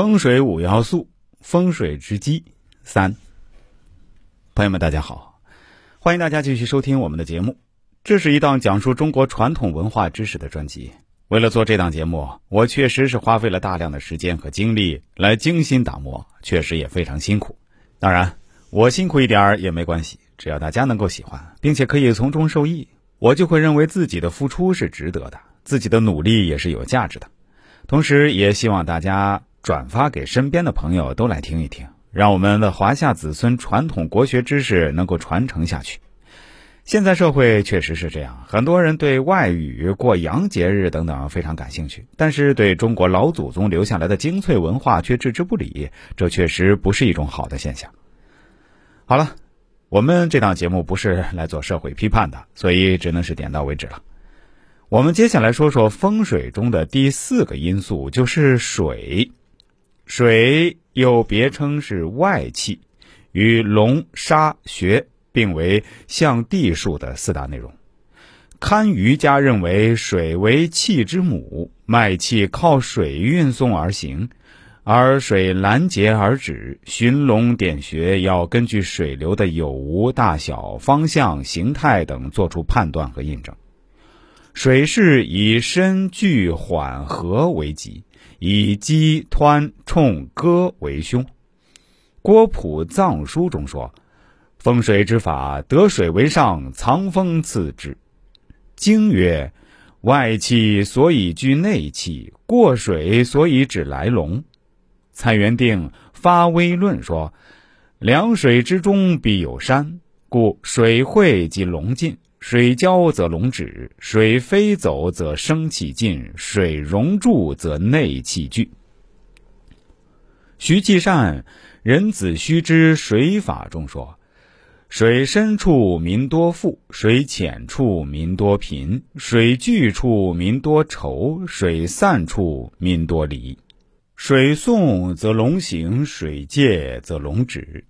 风水五要素，风水之基三。朋友们，大家好，欢迎大家继续收听我们的节目。这是一档讲述中国传统文化知识的专辑。为了做这档节目，我确实是花费了大量的时间和精力来精心打磨，确实也非常辛苦。当然，我辛苦一点儿也没关系，只要大家能够喜欢，并且可以从中受益，我就会认为自己的付出是值得的，自己的努力也是有价值的。同时，也希望大家。转发给身边的朋友都来听一听，让我们的华夏子孙传统国学知识能够传承下去。现在社会确实是这样，很多人对外语、过洋节日等等非常感兴趣，但是对中国老祖宗留下来的精粹文化却置之不理，这确实不是一种好的现象。好了，我们这档节目不是来做社会批判的，所以只能是点到为止了。我们接下来说说风水中的第四个因素，就是水。水又别称是外气，与龙、沙、穴并为象地数的四大内容。堪舆家认为水为气之母，脉气靠水运送而行，而水拦截而止。寻龙点穴要根据水流的有无、大小、方向、形态等做出判断和印证。水势以深、聚、缓、和为吉。以激、湍、冲、戈为凶。郭璞藏书中说：“风水之法，得水为上，藏风次之。”经曰：“外气所以居内气，过水所以指来龙。”蔡元定发微论说：“凉水之中必有山，故水汇即龙进。”水交则龙止，水飞走则生气尽，水融住则内气聚。徐继善《人子须知水法》中说：“水深处民多富，水浅处民多贫，水聚处民多愁，水散处民多离。水送则龙行，水借则龙止。”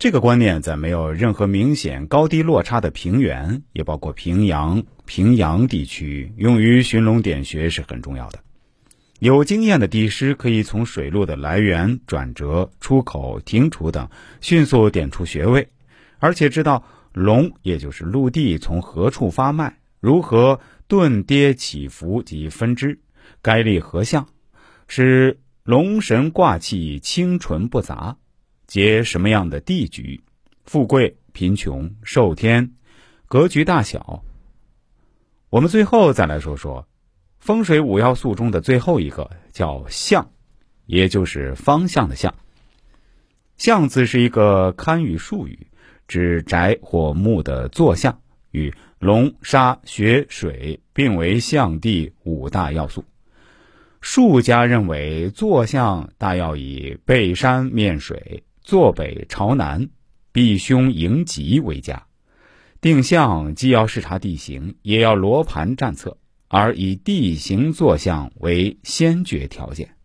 这个观念在没有任何明显高低落差的平原，也包括平阳、平阳地区，用于寻龙点穴是很重要的。有经验的地师可以从水路的来源、转折、出口、停储等迅速点出穴位，而且知道龙也就是陆地从何处发脉，如何顿跌起伏及分支，该立何向，使龙神卦气清纯不杂。结什么样的地局，富贵贫穷寿天，格局大小。我们最后再来说说风水五要素中的最后一个，叫向，也就是方向的向。向字是一个堪舆术语，指宅或墓的坐向，与龙、沙、穴、水并为向地五大要素。术家认为，坐向大要以背山面水。坐北朝南，避凶迎吉为佳。定向既要视察地形，也要罗盘战策，而以地形坐向为先决条件。